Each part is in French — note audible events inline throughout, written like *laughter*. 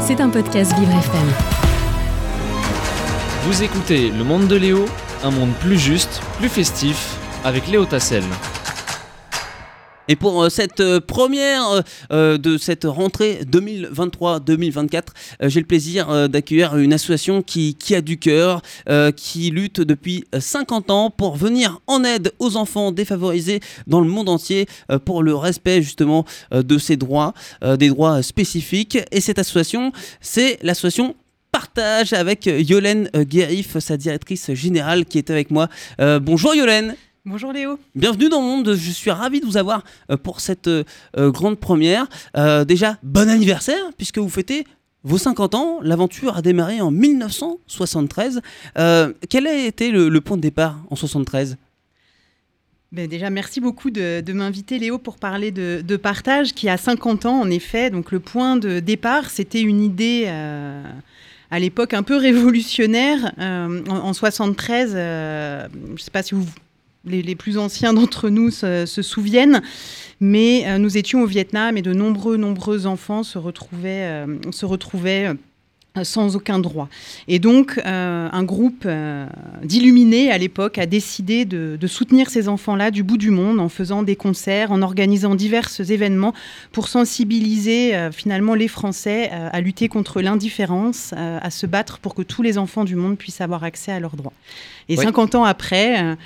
C'est un podcast Vivre FM. Vous écoutez Le Monde de Léo, un monde plus juste, plus festif, avec Léo Tassel. Et pour euh, cette euh, première euh, de cette rentrée 2023-2024, j'ai le plaisir d'accueillir une association qui, a du cœur, qui lutte depuis 50 ans pour venir en aide aux enfants défavorisés dans le monde entier pour le respect justement de ces droits, des droits spécifiques. Et cette association, c'est l'association Partage avec Yolène Guérif, sa directrice générale qui est avec moi. bonjour Yolène Bonjour Léo. Bienvenue dans le monde, je suis ravi de vous avoir euh, pour cette euh, euh, grande première. déjà, bon anniversaire puisque vous fêtez vos 50 ans. L'aventure a démarré en 1973. quel a été le, point de départ en 73 ben déjà, merci beaucoup de, m'inviter, Léo, pour parler de, partage qui a 50 ans, en effet. Donc, le point de départ, c'était une idée à l'époque un peu révolutionnaire. en, en, 73, je ne sais pas si vous les, plus anciens d'entre nous se, souviennent. Mais euh, nous étions au Vietnam et de nombreux, nombreux enfants se retrouvaient, euh, se retrouvaient euh, sans aucun droit. Et donc, euh, un groupe euh, d'illuminés à l'époque a décidé de, soutenir ces enfants-là du bout du monde en faisant des concerts, en organisant divers événements pour sensibiliser finalement les Français à lutter contre l'indifférence, à se battre pour que tous les enfants du monde puissent avoir accès à leurs droits. Et 50 ans après,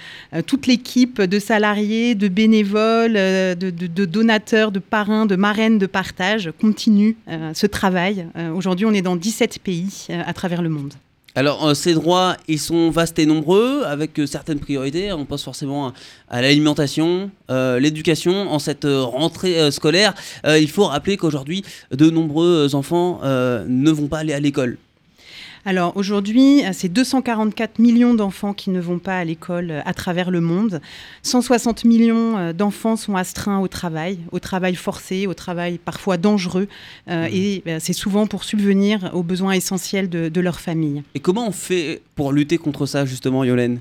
toute l'équipe de salariés, de bénévoles, de, de, donateurs, de parrains, de marraines de partage continue ce travail. Aujourd'hui, on est dans 17 pays euh, à travers le monde. Alors, euh, ces droits, ils sont vastes et nombreux, avec euh, certaines priorités. On pense forcément à, l'alimentation, l'éducation. En cette rentrée scolaire, il faut rappeler qu'aujourd'hui, de nombreux enfants ne vont pas aller à l'école. Alors aujourd'hui, c'est 244 millions d'enfants qui ne vont pas à l'école euh, à travers le monde. 160 millions euh, d'enfants sont astreints au travail, au travail forcé, au travail parfois dangereux. Euh, mmh. Et c'est souvent pour subvenir aux besoins essentiels de, leur famille. Et comment on fait pour lutter contre ça justement, Yolène?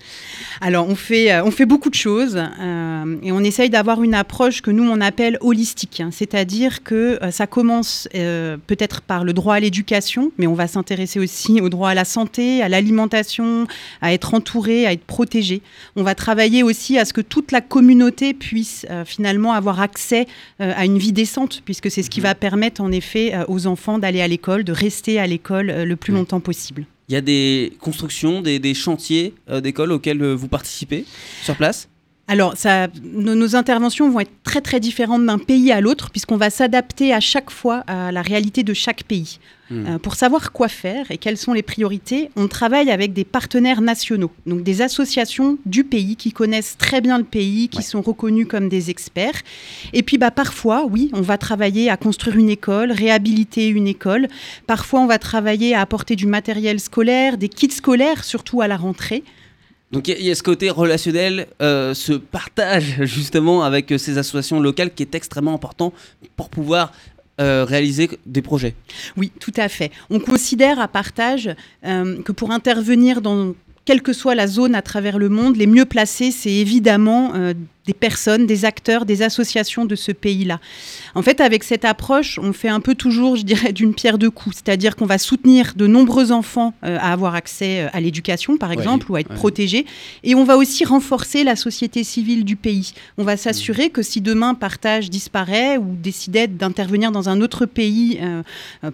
Alors on fait, on fait beaucoup de choses et on essaye d'avoir une approche que nous on appelle holistique. Hein. C'est-à-dire que ça commence peut-être par le droit à l'éducation, mais on va s'intéresser aussi au droit à la santé, à l'alimentation, à être entouré, à être protégé. On va travailler aussi à ce que toute la communauté puisse euh, finalement avoir accès euh, à une vie décente, puisque c'est ce qui mhm. va permettre en effet euh, aux enfants d'aller à l'école, de rester à l'école le plus longtemps possible. Il y a des constructions, des, des chantiers d'école auxquels vous participez sur place? Alors, ça, nos, interventions vont être très très différentes d'un pays à l'autre, puisqu'on va s'adapter à chaque fois à la réalité de chaque pays. Hmm. Euh, pour savoir quoi faire et quelles sont les priorités, on travaille avec des partenaires nationaux, donc des associations du pays qui connaissent très bien le pays, qui sont reconnus comme des experts. Et puis bah, parfois, oui, on va travailler à construire une école, réhabiliter une école. Parfois, on va travailler à apporter du matériel scolaire, des kits scolaires, surtout à la rentrée. Donc il y, a ce côté relationnel, euh, ce partage justement avec euh, ces associations locales qui est extrêmement important pour pouvoir euh, réaliser des projets. Oui, tout à fait. On considère à partage que pour intervenir dans quelle que soit la zone à travers le monde, les mieux placés, c'est évidemment des personnes, des acteurs, des associations de ce pays-là. En fait, avec cette approche, on fait un peu toujours, je dirais, d'une pierre deux coups. C'est-à-dire qu'on va soutenir de nombreux enfants euh, à avoir accès euh, à l'éducation, par exemple, ou à être protégés. Et on va aussi renforcer la société civile du pays. On va s'assurer que si demain Partage disparaît ou décidait d'intervenir dans un autre pays euh,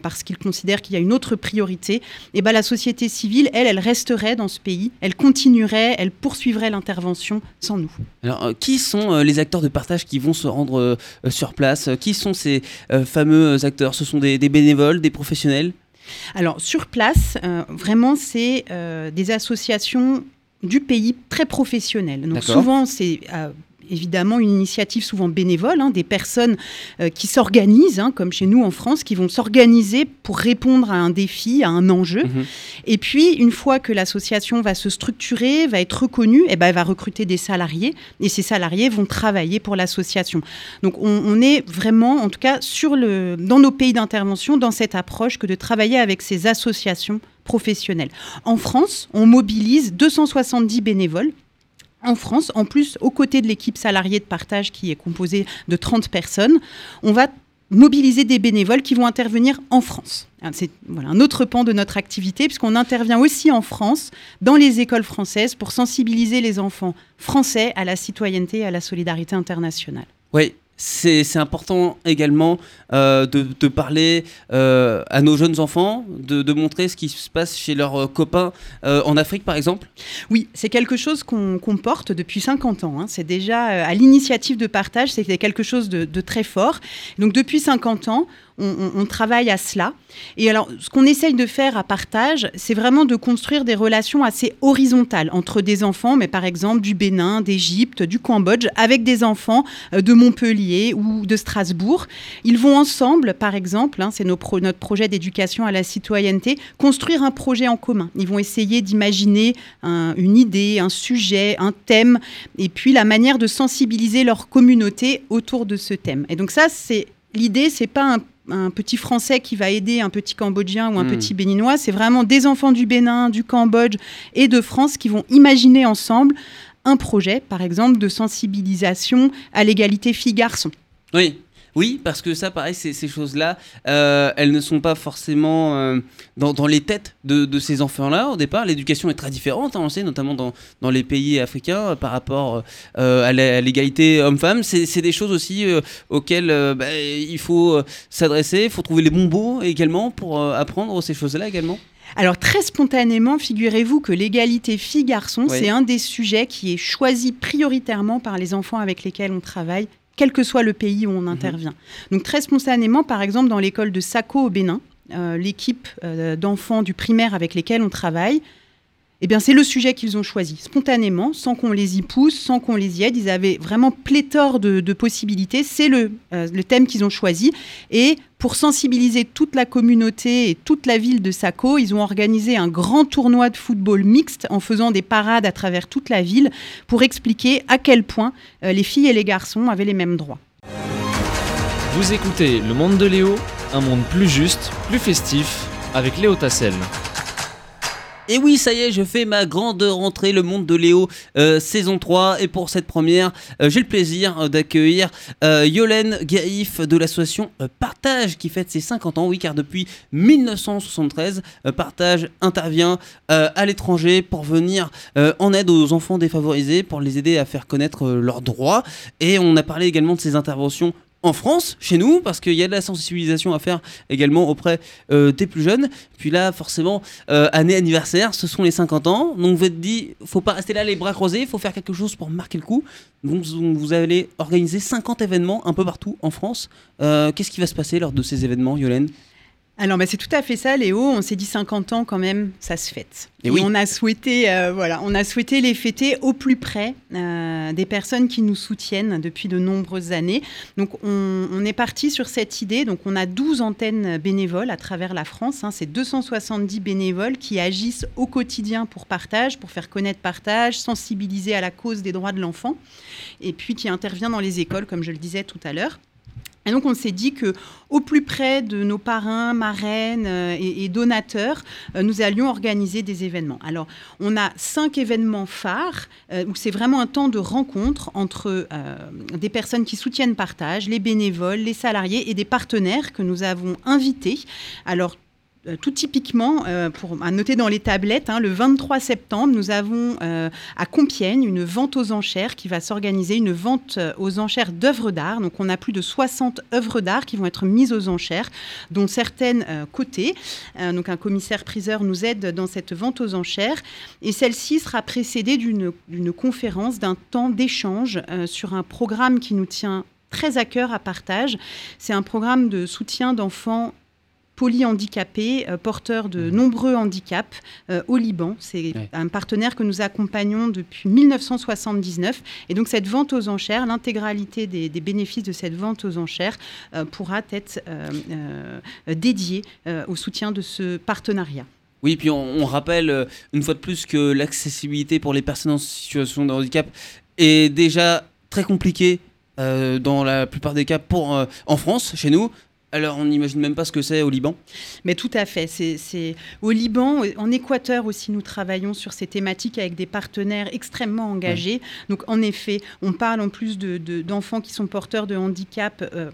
parce qu'il considère qu'il y a une autre priorité, eh ben, la société civile, elle, elle resterait dans ce pays, elle continuerait, elle poursuivrait l'intervention sans nous. Alors, qui sont euh, les acteurs de partage qui vont se rendre euh, euh, sur place? Qui sont ces fameux acteurs? Ce sont des, bénévoles, des professionnels? Alors, sur place, vraiment, c'est des associations du pays très professionnelles. Donc, souvent, c'est évidemment une initiative souvent bénévole, hein, des personnes euh, qui s'organisent, hein, comme chez nous en France, qui vont s'organiser pour répondre à un défi, à un enjeu. Mhm. Et puis, une fois que l'association va se structurer, va être reconnue, et eh ben, elle va recruter des salariés, et ces salariés vont travailler pour l'association. Donc, on, est vraiment, en tout cas, sur le, dans nos pays d'intervention, dans cette approche que de travailler avec ces associations professionnelles. En France, on mobilise 270 bénévoles en France, en plus, aux côtés de l'équipe salariée de partage qui est composée de 30 personnes, on va mobiliser des bénévoles qui vont intervenir en France. Ah, c'est voilà, un autre pan de notre activité, puisqu'on intervient aussi en France, dans les écoles françaises, pour sensibiliser les enfants français à la citoyenneté et à la solidarité internationale. Oui, c'est important également euh, de, parler euh, à nos jeunes enfants, de, montrer ce qui se passe chez leurs euh, copains en Afrique, par exemple Oui, c'est quelque chose qu'on porte depuis 50 ans. Hein. C'est déjà à l'initiative de partage, c'est quelque chose de, très fort. Donc depuis 50 ans, on, travaille à cela. Et alors, ce qu'on essaye de faire à partage, c'est vraiment de construire des relations assez horizontales entre des enfants, mais par exemple du Bénin, d'Égypte, du Cambodge, avec des enfants euh, de Montpellier ou de Strasbourg. Ils vont ensemble, par exemple, hein, c'est notre projet d'éducation à la citoyenneté, construire un projet en commun. Ils vont essayer d'imaginer une idée, un sujet, un thème, et puis la manière de sensibiliser leur communauté autour de ce thème. Et donc ça, c'est l'idée, c'est pas un un petit Français qui va aider un petit Cambodgien ou un hmm. petit Béninois. C'est vraiment des enfants du Bénin, du Cambodge et de France qui vont imaginer ensemble un projet, par exemple, de sensibilisation à l'égalité filles-garçons. Oui, oui, parce que ça, pareil, ces, choses-là, euh, elles ne sont pas forcément euh, dans, les têtes de, ces enfants-là. Au départ, l'éducation est très différente, hein, on sait, notamment dans, les pays africains, euh, par rapport à l'égalité homme-femme. C'est des choses aussi auxquelles bah, il faut s'adresser, il faut trouver les bons mots également pour apprendre ces choses-là également. Alors très spontanément, figurez-vous que l'égalité filles-garçons, c'est un des sujets qui est choisi prioritairement par les enfants avec lesquels on travaille quel que soit le pays où on mhm. intervient. Donc très spontanément, par exemple, dans l'école de Sako au Bénin, euh, l'équipe euh, d'enfants du primaire avec lesquels on travaille, eh bien, c'est le sujet qu'ils ont choisi spontanément, sans qu'on les y pousse, sans qu'on les y aide. Ils avaient vraiment pléthore de, possibilités. C'est le, euh, le, thème qu'ils ont choisi. Et pour sensibiliser toute la communauté et toute la ville de Sako, ils ont organisé un grand tournoi de football mixte en faisant des parades à travers toute la ville pour expliquer à quel point euh, les filles et les garçons avaient les mêmes droits. Vous écoutez Le Monde de Léo, un monde plus juste, plus festif, avec Léo Tassel. Et oui, ça y est, je fais ma grande rentrée, le monde de Léo, euh, saison 3. Et pour cette première, euh, j'ai le plaisir euh, d'accueillir Yolène Gaïf de l'association Partage qui fête ses 50 ans. Oui, car depuis 1973, Partage intervient à l'étranger pour venir en aide aux enfants défavorisés, pour les aider à faire connaître leurs droits. Et on a parlé également de ses interventions en France, chez nous, parce qu'il y a de la sensibilisation à faire également auprès euh, des plus jeunes. Puis là, forcément, euh, année anniversaire, ce sont les 50 ans. Donc vous êtes dit, faut pas rester là les bras croisés, il faut faire quelque chose pour marquer le coup. Donc vous allez organiser 50 événements un peu partout en France. Euh, qu'est-ce qui va se passer lors de ces événements, Yolène alors, bah, c'est tout à fait ça, Léo. On s'est dit 50 ans quand même, ça se fête. Et, on a souhaité, euh, voilà, on a souhaité les fêter au plus près euh, des personnes qui nous soutiennent depuis de nombreuses années. Donc, on, est parti sur cette idée. Donc, on a 12 antennes bénévoles à travers la France. Hein. C'est 270 bénévoles qui agissent au quotidien pour partage, pour faire connaître partage, sensibiliser à la cause des droits de l'enfant, et puis qui intervient dans les écoles, comme je le disais tout à l'heure. Et donc on s'est dit que au plus près de nos parrains, marraines euh, et, donateurs, euh, nous allions organiser des événements. Alors on a cinq événements phares euh, où c'est vraiment un temps de rencontre entre des personnes qui soutiennent Partage, les bénévoles, les salariés et des partenaires que nous avons invités. Alors tout typiquement, euh, pour à noter dans les tablettes, hein, le 23 septembre, nous avons euh, à Compiègne une vente aux enchères qui va s'organiser, une vente aux enchères d'œuvres d'art. Donc, on a plus de 60 œuvres d'art qui vont être mises aux enchères, dont certaines cotées. donc, un commissaire-priseur nous aide dans cette vente aux enchères. Et celle-ci sera précédée d'une conférence, d'un temps d'échange sur un programme qui nous tient très à cœur à partage. C'est un programme de soutien d'enfants polyhandicapés, euh, porteurs de mmh. nombreux handicaps euh, au Liban. C'est un partenaire que nous accompagnons depuis 1979. Et donc cette vente aux enchères, l'intégralité des, bénéfices de cette vente aux enchères euh, pourra être dédiée au soutien de ce partenariat. Oui, puis on, rappelle une fois de plus que l'accessibilité pour les personnes en situation de handicap est déjà très compliquée dans la plupart des cas pour, en France, chez nous. Alors, on n'imagine même pas ce que c'est au Liban Mais tout à fait. C'est au Liban, en Équateur aussi, nous travaillons sur ces thématiques avec des partenaires extrêmement engagés. Donc, en effet, on parle en plus d'enfants de, qui sont porteurs de handicap. Euh,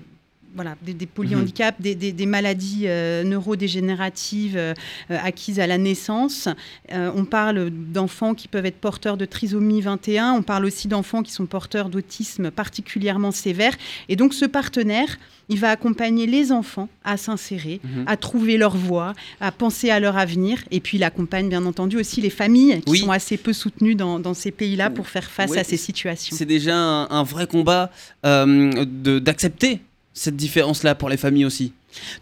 voilà, des, des polyhandicaps, des, des- des maladies euh, neurodégénératives euh, euh, acquises à la naissance. Euh, on parle d'enfants qui peuvent être porteurs de trisomie 21. On parle aussi d'enfants qui sont porteurs d'autisme particulièrement sévère. Et donc ce partenaire, il va accompagner les enfants à s'insérer, Mhm. à trouver leur voie, à penser à leur avenir. Et puis il accompagne bien entendu aussi les familles qui Oui. sont assez peu soutenues dans, dans ces pays-là pour faire face Oui, à ces situations. C'est déjà un, un vrai combat d'accepter cette différence-là pour les familles aussi.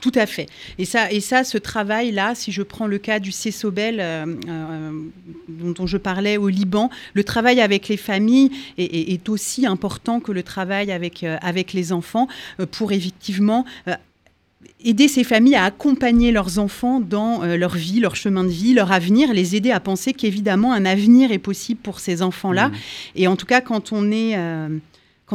Tout à fait. Et ça, et ça ce travail-là, si je prends le cas du CESOBEL euh, euh, dont, dont je parlais au Liban, le travail avec les familles est, est- est aussi important que le travail avec, euh, avec les enfants euh, pour effectivement euh, aider ces familles à accompagner leurs enfants dans euh, leur vie, leur chemin de vie, leur avenir, les aider à penser qu'évidemment un avenir est possible pour ces enfants-là. Mhm. Et en tout cas, quand on est... euh,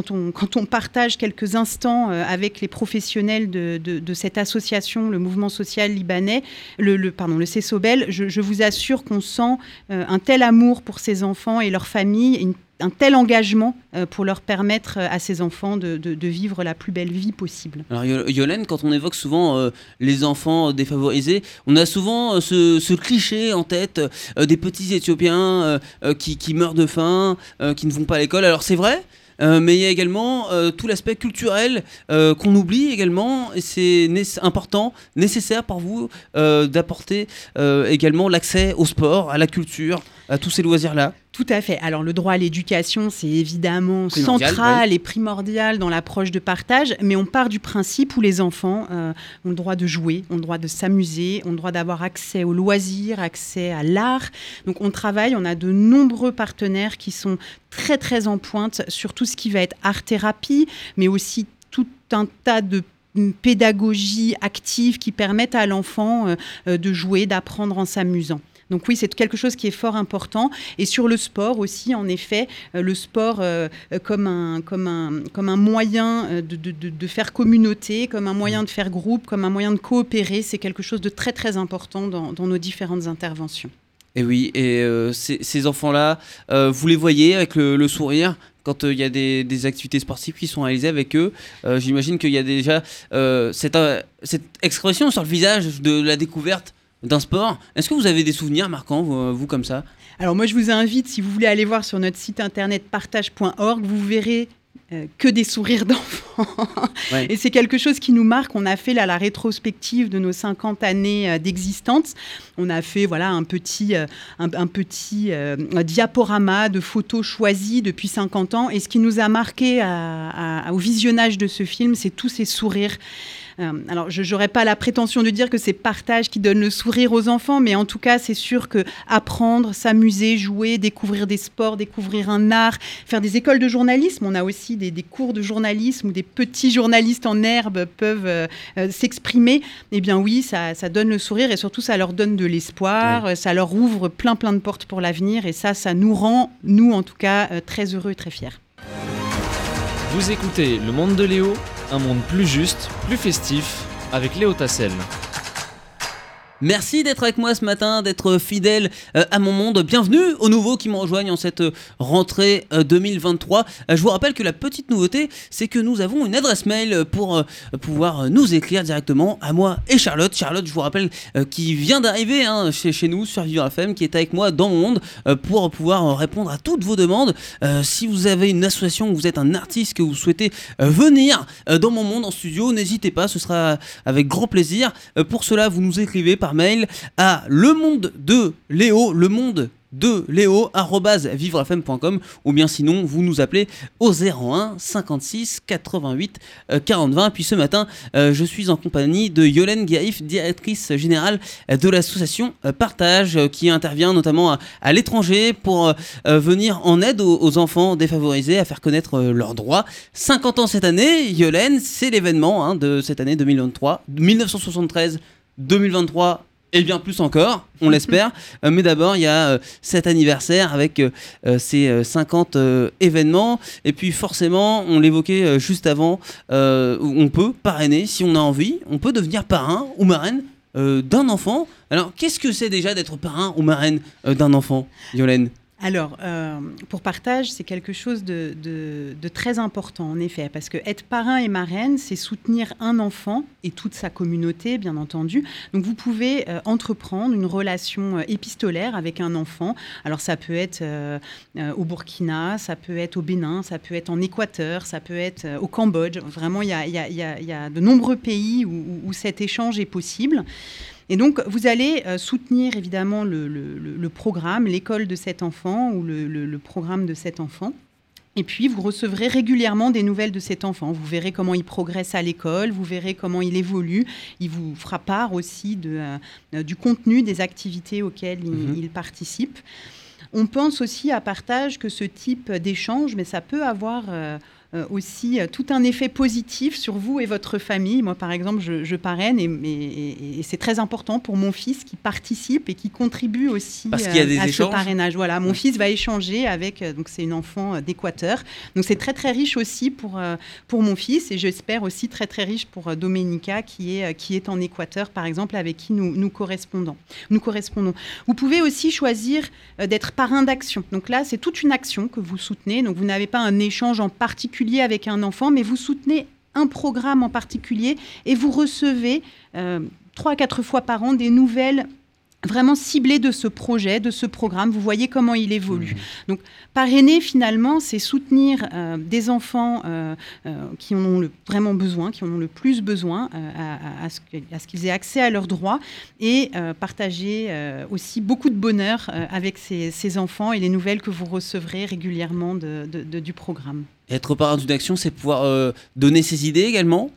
quand on, partage quelques instants euh, avec les professionnels de, cette association, le mouvement social libanais, le, le- pardon, le CESOBEL, je, vous assure qu'on sent euh, un tel amour pour ces enfants et leurs familles, un tel engagement euh, pour leur permettre à ces enfants de, vivre la plus belle vie possible. Alors Yo- Yolène, quand on évoque souvent les enfants défavorisés, on a souvent ce, cliché en tête des petits Éthiopiens qui, meurent de faim, qui ne vont pas à l'école. Alors c'est vrai, mais il y a également euh, tout l'aspect culturel euh, qu'on oublie également, et c'est important, nécessaire pour vous euh, d'apporter euh, également l'accès au sport, à la culture, à tous ces loisirs-là. Tout à fait. Alors le droit à l'éducation, c'est évidemment Primordial, central et primordial dans l'approche de partage, mais on part du principe où les enfants euh, ont le droit de jouer, ont le droit de s'amuser, ont le droit d'avoir accès aux loisirs, accès à l'art. Donc on travaille, on a de nombreux partenaires qui sont très très en pointe sur tout ce qui va être art-thérapie, mais aussi tout un tas de mm, pédagogie active qui permettent à l'enfant euh, euh, de jouer, d'apprendre en s'amusant. Donc oui, c'est quelque chose qui est fort important. Et sur le sport aussi, en effet, euh, le sport euh, euh, comme, un, comme, un, comme un moyen de, de- de- faire communauté, comme un moyen de faire groupe, comme un moyen de coopérer, c'est quelque chose de très très important dans, dans nos différentes interventions. Et oui, et ces, enfants-là, vous les voyez avec le, sourire quand il y a des, des activités sportives qui sont réalisées avec eux? J'imagine qu'il y a déjà cette, cette expression sur le visage de la découverte d'un sport. Est-ce que vous avez des souvenirs marquants, vous, vous, comme ça? Alors moi, je vous invite, si vous voulez aller voir sur notre site internet partage.org, vous verrez euh, que des sourires *laughs* d'enfants. Ouais. Et c'est quelque chose qui nous marque. On a fait là, la rétrospective de nos 50 années euh, d'existence. On a fait voilà, un petit, euh, un, un petit euh, diaporama de photos choisies depuis 50 ans. Et ce qui nous a marqué à- à- au visionnage de ce film, c'est tous ces sourires. Euh, alors, je n'aurais pas la prétention de dire que c'est partage qui donne le sourire aux enfants, mais en tout cas, c'est sûr que apprendre, s'amuser, jouer, découvrir des sports, découvrir un art, faire des écoles de journalisme. On a aussi des, des cours de journalisme où des petits journalistes en herbe peuvent euh, euh, s'exprimer. Eh bien, oui, ça, ça donne le sourire et surtout, ça leur donne de l'espoir, ça leur ouvre plein, plein de portes pour l'avenir et ça, ça nous rend, nous en tout cas, euh, très heureux et très fiers. Vous écoutez Le Monde de Léo, un monde plus juste, plus festif, avec Léo Tassel. Merci d'être avec moi ce matin, d'être fidèle euh, à mon monde. Bienvenue aux nouveaux qui me rejoignent en cette euh, rentrée euh, 2023. Euh, je vous rappelle que la petite nouveauté, c'est que nous avons une adresse mail pour pouvoir nous écrire directement à moi et Charlotte. Charlotte, je vous rappelle, qui vient d'arriver hein, chez, chez nous sur Vivre FM, qui est avec moi dans mon monde pour pouvoir répondre à toutes vos demandes. Si vous avez une association, vous êtes un artiste, que vous souhaitez venir dans mon monde en studio, n'hésitez pas, ce sera avec grand plaisir. Pour cela, vous nous écrivez par mail à le monde de Léo, le monde de Léo vivrefm.com ou bien sinon vous nous appelez au 01 56 88 euh, 40 20 puis ce matin euh, je suis en compagnie de Yolène Gaïf directrice générale de l'association euh, Partage euh, qui intervient notamment à, l'étranger pour venir en aide aux, enfants défavorisés à faire connaître leurs droits. 50 ans cette année Yolène c'est l'événement hein, de cette année 2023 1973 2023 et bien plus encore, on l'espère. *laughs* Euh, mais d'abord, il y a euh, cet anniversaire avec euh, ces euh, 50 euh, événements. Et puis forcément, on l'évoquait juste avant, on peut parrainer si on a envie. On peut devenir parrain ou marraine d'un enfant. Alors, qu'est-ce que c'est déjà d'être parrain ou marraine d'un enfant, Yolène alors, euh, pour partage, c'est quelque chose de, très important, en effet, parce que être parrain et marraine, c'est soutenir un enfant et toute sa communauté, bien entendu. Donc, vous pouvez euh, entreprendre une relation euh, épistolaire avec un enfant. Alors, ça peut être au Burkina, ça peut être au Bénin, ça peut être en Équateur, ça peut être au Cambodge. Vraiment, il y a, de nombreux pays où cet échange est possible. Et donc, vous allez euh, soutenir évidemment le, programme, l'école de cet enfant ou le, programme de cet enfant. Et puis, vous recevrez régulièrement des nouvelles de cet enfant. Vous verrez comment il progresse à l'école, vous verrez comment il évolue. Il vous fera part aussi de, euh, du contenu des activités auxquelles il, mhm. il, participe. On pense aussi à partage que ce type d'échange, mais ça peut avoir... Euh, aussi euh, tout un effet positif sur vous et votre famille. Moi, par exemple, je, parraine et, c'est très important pour mon fils qui participe et qui contribue aussi Parce qu'il y a des à échanges. ce parrainage. Voilà, mon fils va échanger avec, euh, donc c'est une enfant d'Équateur. Donc c'est très très riche aussi pour, pour mon fils et j'espère aussi très très riche pour Domenica qui est, qui est en Équateur, par exemple, avec qui nous, nous, correspondons, nous correspondons. Vous pouvez aussi choisir d'être parrain d'action. Donc là, c'est toute une action que vous soutenez. Donc vous n'avez pas un échange en particulier avec un enfant, mais vous soutenez un programme en particulier et vous recevez euh, trois à quatre fois par an des nouvelles vraiment ciblées de ce projet, de ce programme. Vous voyez comment il évolue. Mmh. Donc, parrainer, finalement, c'est soutenir euh, des enfants euh, qui en ont le, vraiment besoin, qui en ont le plus besoin, à, ce, qu'ils aient accès à leurs droits et partager aussi beaucoup de bonheur avec ces, enfants et les nouvelles que vous recevrez régulièrement du programme. Être parrain d'une action, c'est pouvoir euh, donner ses idées également?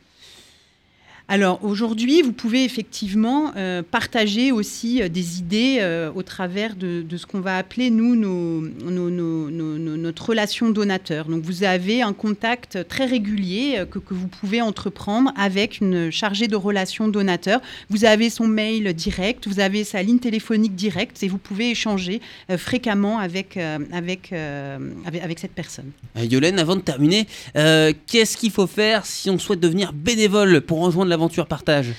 Alors aujourd'hui, vous pouvez effectivement euh, partager aussi euh, des idées euh, au travers de, ce qu'on va appeler, nous, notre relation donateur. Donc vous avez un contact très régulier que, vous pouvez entreprendre avec une chargée de relations donateur. Vous avez son mail direct, vous avez sa ligne téléphonique directe et vous pouvez échanger fréquemment avec, avec, avec, cette personne. Yolène, avant de terminer, qu'est-ce qu'il faut faire si on souhaite devenir bénévole pour rejoindre la aventure partage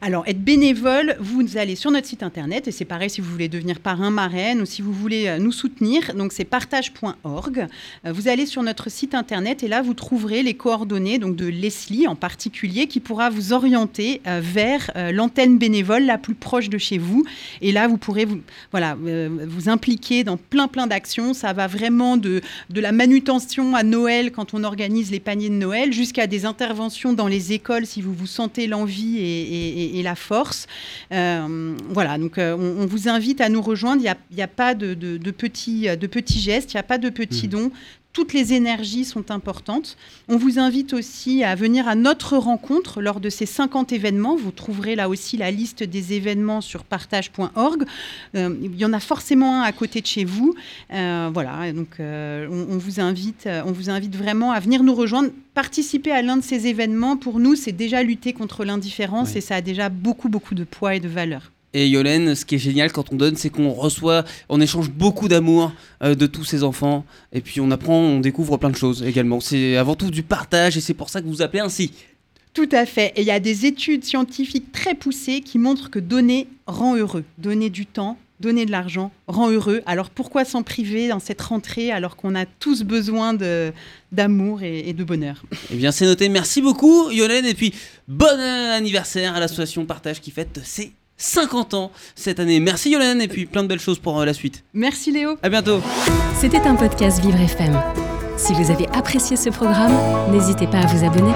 alors, être bénévole, vous allez sur notre site internet, et c'est pareil si vous voulez devenir parrain, marraine, ou si vous voulez euh, nous soutenir. Donc, c'est partage.org. Euh, vous allez sur notre site internet, et là, vous trouverez les coordonnées donc, de Leslie en particulier, qui pourra vous orienter euh, vers l'antenne bénévole la plus proche de chez vous. Et là, vous pourrez vous, voilà, vous impliquer dans plein, plein d'actions. Ça va vraiment de, de la manutention à Noël, quand on organise les paniers de Noël, jusqu'à des interventions dans les écoles, si vous vous sentez l'envie et et, la force. Euh, voilà, donc euh, on, vous invite à nous rejoindre. Il n'y a, pas de, petits, de petits gestes, il n'y a pas de petits mmh. dons toutes les énergies sont importantes. On vous invite aussi à venir à notre rencontre lors de ces 50 événements. Vous trouverez là aussi la liste des événements sur partage.org. Euh, il y en a forcément un à côté de chez vous. voilà, donc on, vous invite, on vous invite vraiment à venir nous rejoindre participer à l'un de ces événements, pour nous, c'est déjà lutter contre l'indifférence et ça a déjà beaucoup, beaucoup de poids et de valeur. Et Yolène, ce qui est génial quand on donne, c'est qu'on reçoit, on échange beaucoup d'amour euh, de tous ces enfants. Et puis on apprend, on découvre plein de choses également. C'est avant tout du partage et c'est pour ça que vous appelez ainsi. Tout à fait. Et il y a des études scientifiques très poussées qui montrent que donner rend heureux. Donner du temps, donner de l'argent rend heureux. Alors pourquoi s'en priver dans cette rentrée alors qu'on a tous besoin d'amour et, de bonheur? Eh bien c'est noté. Merci beaucoup Yolène et puis bon anniversaire à l'association Partage qui fête ses 50 ans cette année. Merci Yolène et puis plein de belles choses pour euh, la suite. Merci Léo. À bientôt. C'était un podcast Vivre FM. Si vous avez apprécié ce programme, n'hésitez pas à vous abonner.